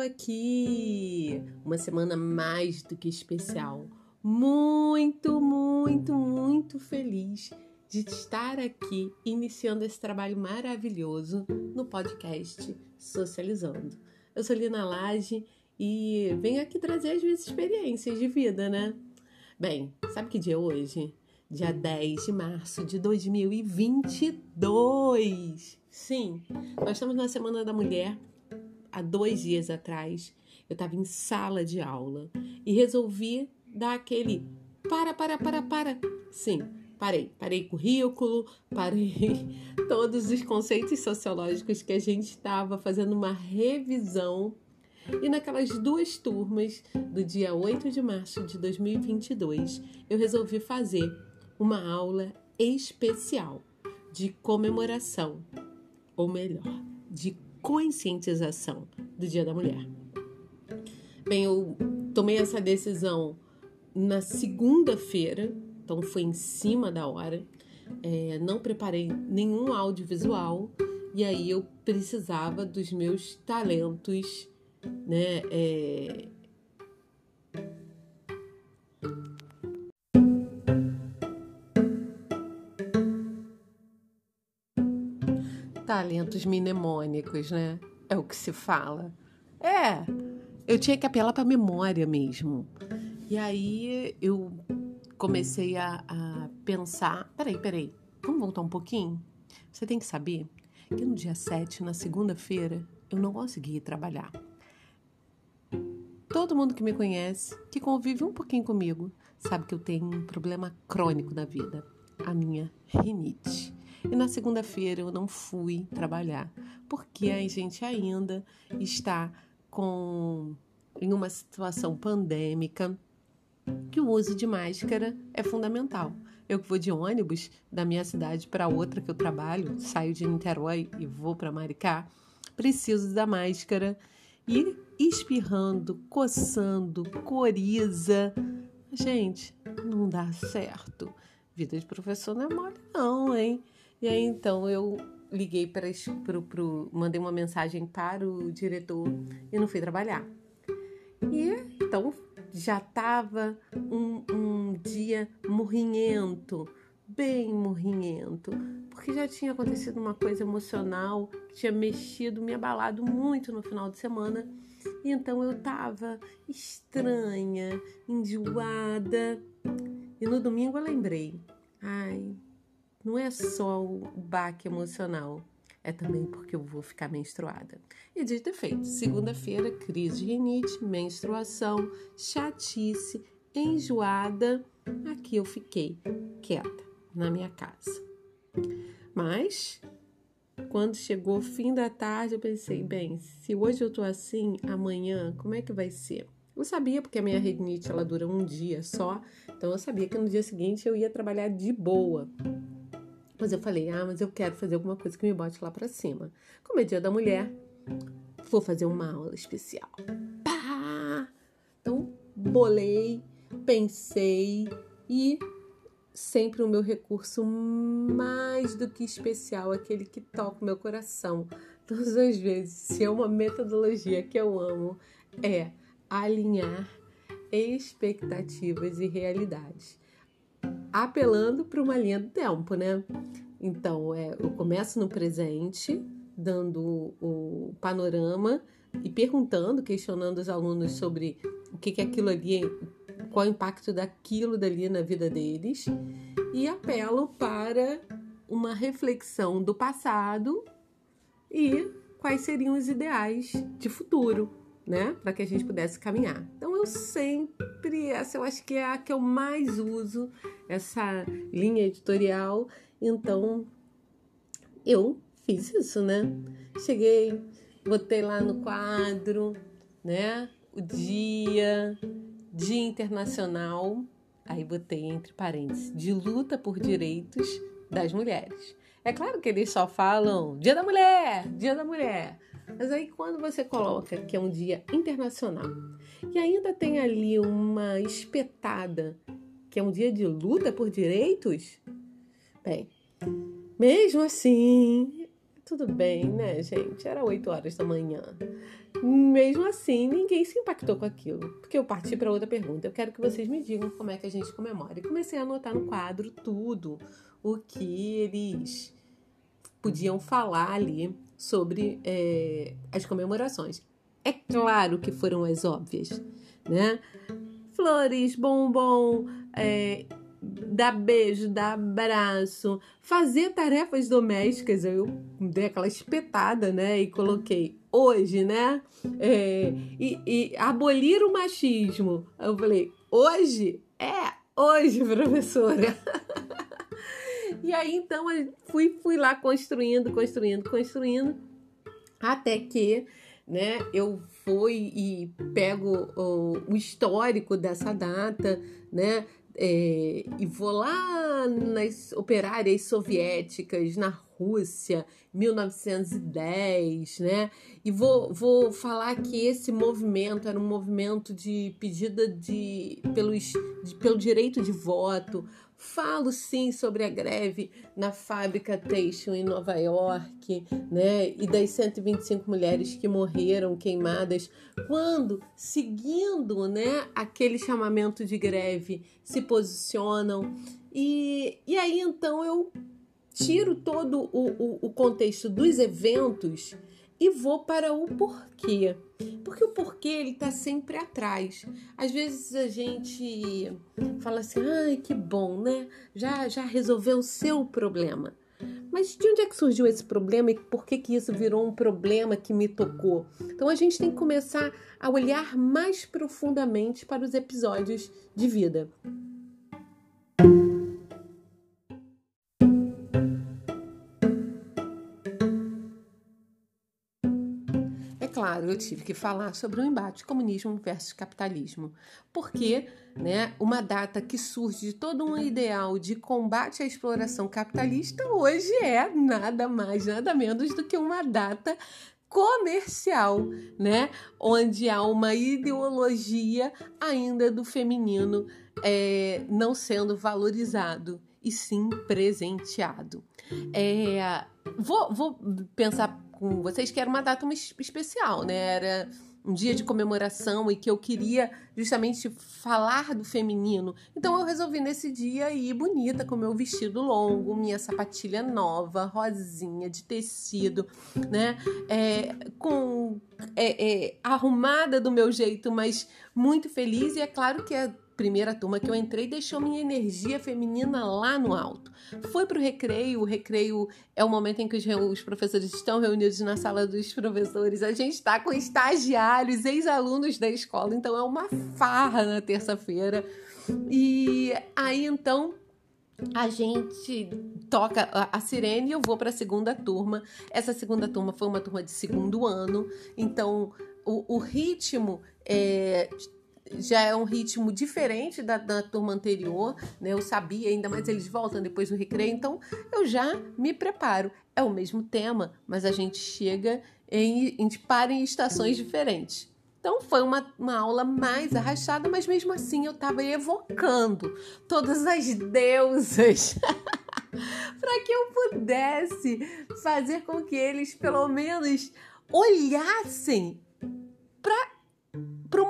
aqui! Uma semana mais do que especial. Muito, muito, muito feliz de estar aqui iniciando esse trabalho maravilhoso no podcast Socializando. Eu sou Lina Lage e venho aqui trazer as minhas experiências de vida, né? Bem, sabe que dia é hoje? Dia 10 de março de 2022. Sim, nós estamos na Semana da Mulher há dois dias atrás, eu estava em sala de aula e resolvi dar aquele para, para, para, para. Sim, parei. Parei currículo, parei todos os conceitos sociológicos que a gente estava fazendo uma revisão. E naquelas duas turmas do dia 8 de março de 2022, eu resolvi fazer uma aula especial de comemoração, ou melhor, de conscientização do Dia da Mulher. Bem, eu tomei essa decisão na segunda-feira, então foi em cima da hora. É, não preparei nenhum audiovisual e aí eu precisava dos meus talentos, né? É, talentos mnemônicos, né? É o que se fala. É, eu tinha que apelar para memória mesmo. E aí eu comecei a, a pensar: peraí, peraí, vamos voltar um pouquinho? Você tem que saber que no dia 7, na segunda-feira, eu não consegui trabalhar. Todo mundo que me conhece, que convive um pouquinho comigo, sabe que eu tenho um problema crônico na vida: a minha rinite. E na segunda-feira eu não fui trabalhar, porque a gente ainda está com em uma situação pandêmica que o uso de máscara é fundamental. Eu que vou de ônibus da minha cidade para outra que eu trabalho, saio de Niterói e vou para Maricá, preciso da máscara e espirrando, coçando, coriza. Gente, não dá certo. Vida de professor não é mole não, hein? E aí então eu liguei para pro, pro, mandei uma mensagem para o diretor e não fui trabalhar. E então já estava um, um dia morrinhento, bem morrinhento, porque já tinha acontecido uma coisa emocional que tinha mexido, me abalado muito no final de semana. E então eu estava estranha, enjoada. E no domingo eu lembrei, ai, não é só o baque emocional, é também porque eu vou ficar menstruada. E dito e feito, segunda-feira, crise de rinite, menstruação, chatice, enjoada. Aqui eu fiquei quieta na minha casa. Mas quando chegou o fim da tarde, eu pensei, bem, se hoje eu tô assim, amanhã, como é que vai ser? Eu sabia porque a minha rinite ela dura um dia só, então eu sabia que no dia seguinte eu ia trabalhar de boa. Mas eu falei, ah, mas eu quero fazer alguma coisa que me bote lá para cima. Como é dia da mulher, vou fazer uma aula especial. Pá! Então, bolei, pensei e sempre o meu recurso mais do que especial, aquele que toca o meu coração todas as vezes. Se é uma metodologia que eu amo, é alinhar expectativas e realidades apelando para uma linha do tempo, né? Então, é, eu começo no presente, dando o panorama e perguntando, questionando os alunos sobre o que, que aquilo ali, qual o impacto daquilo dali na vida deles, e apelo para uma reflexão do passado e quais seriam os ideais de futuro né? Para que a gente pudesse caminhar. Então eu sempre, essa eu acho que é a que eu mais uso, essa linha editorial. Então eu fiz isso, né? Cheguei, botei lá no quadro, né? O dia, Dia Internacional, aí botei entre parênteses, de luta por direitos das mulheres. É claro que eles só falam Dia da Mulher, Dia da Mulher. Mas aí quando você coloca que é um dia internacional e ainda tem ali uma espetada que é um dia de luta por direitos, bem, mesmo assim, tudo bem, né, gente? Era 8 horas da manhã. Mesmo assim, ninguém se impactou com aquilo, porque eu parti para outra pergunta. Eu quero que vocês me digam como é que a gente comemora. E comecei a anotar no quadro tudo o que eles podiam falar ali sobre é, as comemorações. É claro que foram as óbvias, né? Flores, bombom, é, dar beijo, dar abraço, fazer tarefas domésticas. Eu dei aquela espetada, né? E coloquei hoje, né? É, e, e abolir o machismo. Eu falei, hoje? É, hoje, professora. E aí, então, eu fui, fui lá construindo, construindo, construindo, até que né, eu fui e pego o, o histórico dessa data, né? é, e vou lá nas operárias soviéticas, na Rússia, 1910, né? E vou, vou falar que esse movimento era um movimento de pedida de, pelos, de, pelo direito de voto, Falo sim sobre a greve na fábrica Teixeira em Nova York, né? E das 125 mulheres que morreram queimadas quando, seguindo, né, aquele chamamento de greve, se posicionam. E, e aí então eu tiro todo o, o, o contexto dos eventos e vou para o porquê. Porque o porquê ele está sempre atrás. Às vezes a gente fala assim, ai que bom, né? Já, já resolveu o seu problema. Mas de onde é que surgiu esse problema e por que, que isso virou um problema que me tocou? Então a gente tem que começar a olhar mais profundamente para os episódios de vida. Claro, eu tive que falar sobre o embate comunismo versus capitalismo, porque né, uma data que surge de todo um ideal de combate à exploração capitalista hoje é nada mais, nada menos do que uma data comercial, né? Onde há uma ideologia ainda do feminino é, não sendo valorizado e sim presenteado. É, vou, vou pensar com vocês que era uma data especial, né? Era um dia de comemoração e que eu queria justamente falar do feminino. Então eu resolvi nesse dia ir bonita com meu vestido longo, minha sapatilha nova, rosinha de tecido, né? É, com é, é, arrumada do meu jeito, mas muito feliz e é claro que é primeira turma que eu entrei deixou minha energia feminina lá no alto. Foi para o recreio, o recreio é o momento em que os, professores estão reunidos na sala dos professores. A gente está com estagiários, ex-alunos da escola, então é uma farra na terça-feira. E aí então a gente toca a, a sirene e eu vou para a segunda turma. Essa segunda turma foi uma turma de segundo ano, então o, o ritmo é, já é um ritmo diferente da, da turma anterior, né? Eu sabia, ainda mais eles voltam depois do recreio, então eu já me preparo. É o mesmo tema, mas a gente chega em, a gente para em estações diferentes. Então foi uma, uma aula mais arrastada, mas mesmo assim eu estava evocando todas as deusas para que eu pudesse fazer com que eles pelo menos olhassem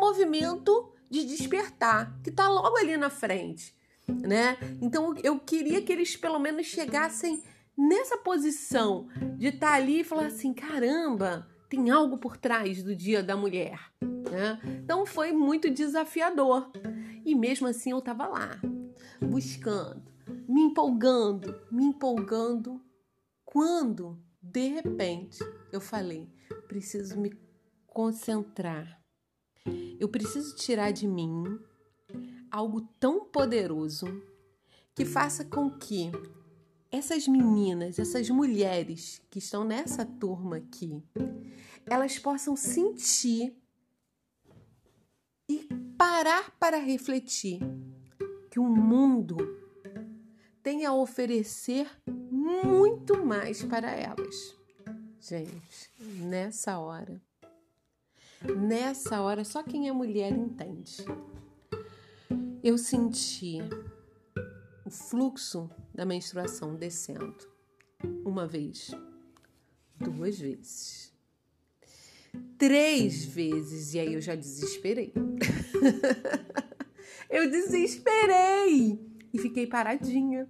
movimento de despertar, que está logo ali na frente, né? Então eu queria que eles pelo menos chegassem nessa posição de estar tá ali e falar assim: caramba, tem algo por trás do Dia da Mulher. Né? Então foi muito desafiador. E mesmo assim eu estava lá, buscando, me empolgando, me empolgando, quando de repente eu falei: preciso me concentrar eu preciso tirar de mim algo tão poderoso que faça com que essas meninas, essas mulheres que estão nessa turma aqui, elas possam sentir e parar para refletir que o mundo tem a oferecer muito mais para elas. Gente, nessa hora Nessa hora, só quem é mulher entende. Eu senti o fluxo da menstruação descendo. Uma vez, duas vezes. Três vezes, e aí eu já desesperei. eu desesperei e fiquei paradinha.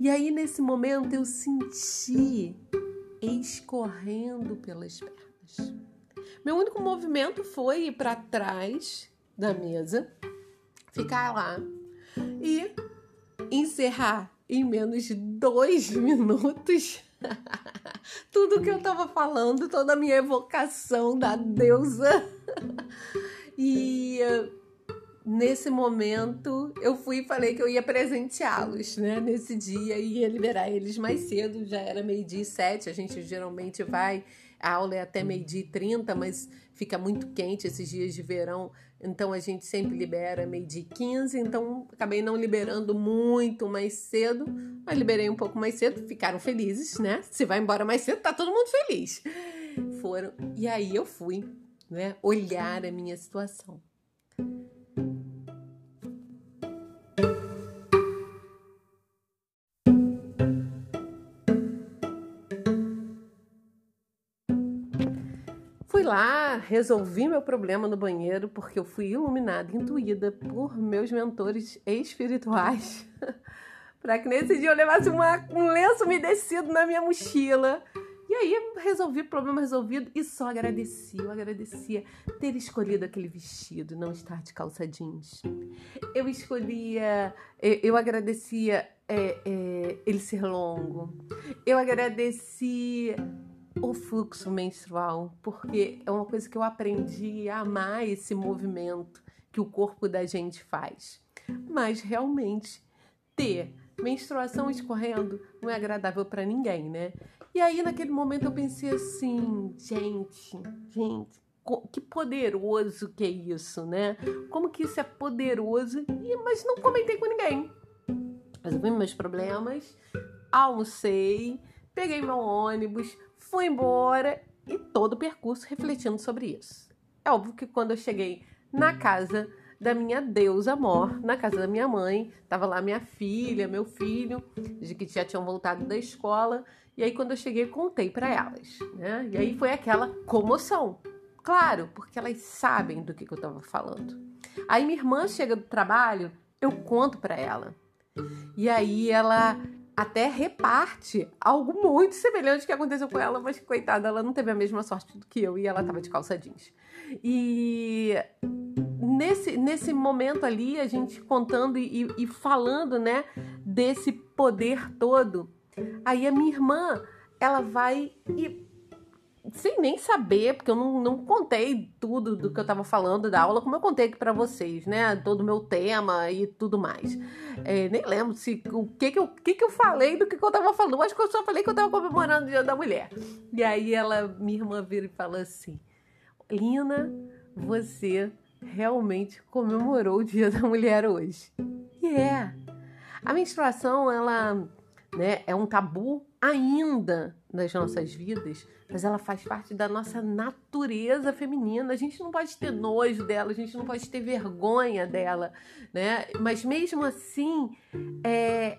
E aí, nesse momento, eu senti escorrendo pelas pernas. Meu único movimento foi ir para trás da mesa, ficar lá e encerrar em menos de dois minutos tudo que eu estava falando, toda a minha evocação da deusa. e nesse momento eu fui e falei que eu ia presenteá-los, né? Nesse dia ia liberar eles mais cedo, já era meio-dia e sete, a gente geralmente vai, a aula é até meio-dia e trinta, mas fica muito quente esses dias de verão, então a gente sempre libera meio-dia e quinze, então acabei não liberando muito mais cedo, mas liberei um pouco mais cedo, ficaram felizes, né? Se vai embora mais cedo, tá todo mundo feliz. Foram, e aí eu fui, né, olhar a minha situação. Resolvi meu problema no banheiro porque eu fui iluminada, intuída por meus mentores espirituais. para que nesse dia eu levasse uma, um lenço umedecido na minha mochila. E aí resolvi o problema resolvido e só agradeci. Eu agradecia ter escolhido aquele vestido, não estar de calça jeans. Eu escolhia, eu agradecia é, é, ele ser longo. Eu agradeci o fluxo menstrual, porque é uma coisa que eu aprendi a amar esse movimento que o corpo da gente faz. Mas realmente ter menstruação escorrendo não é agradável para ninguém, né? E aí naquele momento eu pensei assim, gente, gente, que poderoso que é isso, né? Como que isso é poderoso? E, mas não comentei com ninguém. Resolvi meus problemas, almocei, peguei meu ônibus, fui embora e todo o percurso refletindo sobre isso. É óbvio que quando eu cheguei na casa da minha deusa mor, na casa da minha mãe, tava lá minha filha, meu filho, de que já tinham voltado da escola, e aí quando eu cheguei contei para elas, né? E aí foi aquela comoção. Claro, porque elas sabem do que, que eu tava falando. Aí minha irmã chega do trabalho, eu conto para ela. E aí ela até reparte algo muito semelhante que aconteceu com ela, mas coitada, ela não teve a mesma sorte do que eu e ela tava de calça jeans. E nesse, nesse momento ali, a gente contando e, e falando, né, desse poder todo, aí a minha irmã, ela vai e sem nem saber, porque eu não, não contei tudo do que eu estava falando da aula, como eu contei aqui para vocês, né? Todo o meu tema e tudo mais. É, nem lembro se o que que eu, que que eu falei do que, eu estava falando. Acho que eu só falei que eu estava comemorando o Dia da Mulher. E aí ela, minha irmã, vira e fala assim: Lina, você realmente comemorou o Dia da Mulher hoje. E é. A menstruação, ela né, é um tabu ainda nas nossas vidas, mas ela faz parte da nossa natureza feminina. A gente não pode ter nojo dela, a gente não pode ter vergonha dela, né? Mas mesmo assim, é,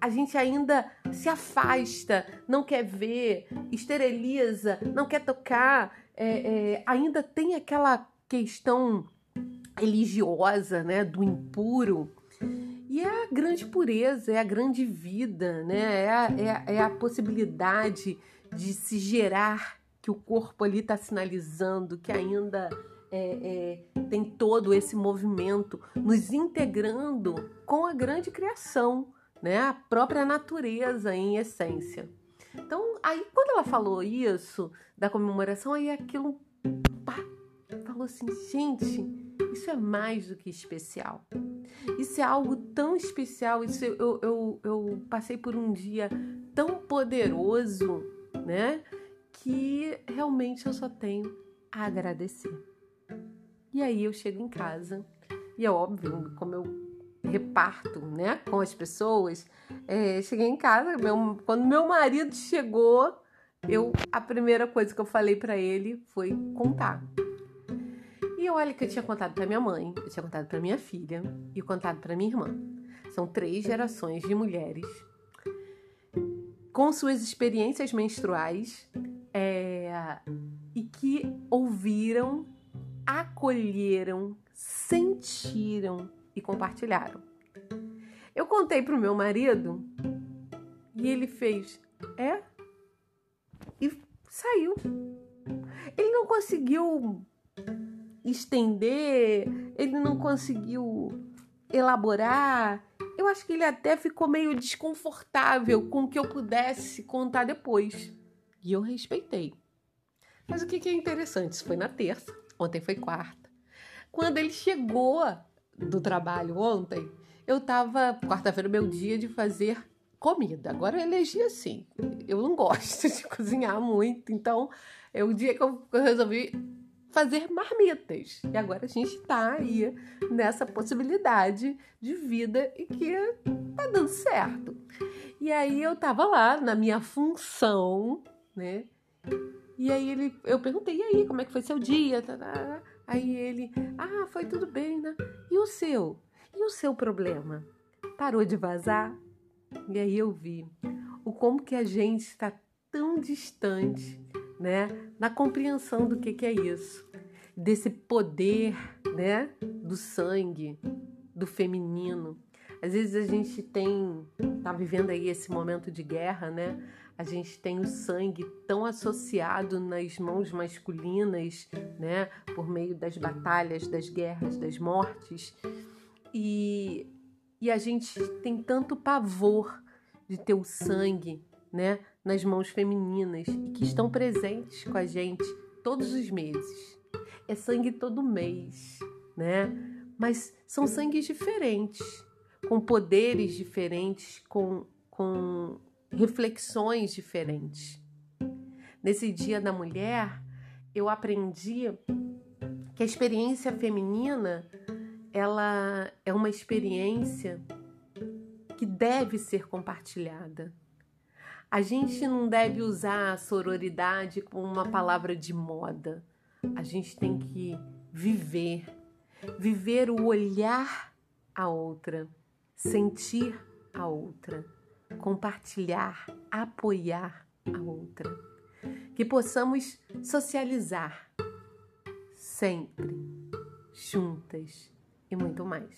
a gente ainda se afasta, não quer ver, esteriliza, não quer tocar, é, é, ainda tem aquela questão religiosa, né, do impuro. E é a grande pureza, é a grande vida, né? é, a, é, a, é a possibilidade de se gerar que o corpo ali está sinalizando que ainda é, é, tem todo esse movimento nos integrando com a grande criação, né? a própria natureza em essência. Então, aí quando ela falou isso da comemoração, aí aquilo pá, falou assim, gente, isso é mais do que especial. Isso é algo tão especial. Isso eu, eu, eu passei por um dia tão poderoso, né? Que realmente eu só tenho a agradecer. E aí eu chego em casa e é óbvio, como eu reparto, né, com as pessoas, é, cheguei em casa, meu, quando meu marido chegou, eu a primeira coisa que eu falei para ele foi contar e olha que eu tinha contado para minha mãe, eu tinha contado para minha filha e contado para minha irmã. São três gerações de mulheres com suas experiências menstruais e que ouviram, acolheram, sentiram e compartilharam. Eu contei para o meu marido e ele fez, é? E saiu. Ele não conseguiu estender, ele não conseguiu elaborar. Eu acho que ele até ficou meio desconfortável com que eu pudesse contar depois. E eu respeitei. Mas o que é interessante? Isso foi na terça, ontem foi quarta. Quando ele chegou do trabalho ontem, eu tava. Quarta-feira, meu dia de fazer comida. Agora eu elegi assim. Eu não gosto de cozinhar muito, então é o dia que eu resolvi fazer marmitas. E agora a gente tá aí nessa possibilidade de vida e que tá dando certo. E aí eu tava lá na minha função, né? E aí ele, eu perguntei, e aí, como é que foi seu dia? Aí ele, ah, foi tudo bem, né? E o seu? E o seu problema? Parou de vazar? E aí eu vi o como que a gente está tão distante, né, na compreensão do que, que é isso, desse poder, né, do sangue, do feminino. Às vezes a gente tem, tá vivendo aí esse momento de guerra, né? A gente tem o sangue tão associado nas mãos masculinas, né? Por meio das batalhas, das guerras, das mortes. E e a gente tem tanto pavor de ter o sangue, né, nas mãos femininas e que estão presentes com a gente todos os meses. É sangue todo mês, né? Mas são sangues diferentes, com poderes diferentes, com, com reflexões diferentes. Nesse Dia da Mulher, eu aprendi que a experiência feminina ela é uma experiência que deve ser compartilhada. A gente não deve usar a sororidade como uma palavra de moda. A gente tem que viver, viver o olhar a outra, sentir a outra, compartilhar, apoiar a outra. Que possamos socializar sempre, juntas e muito mais.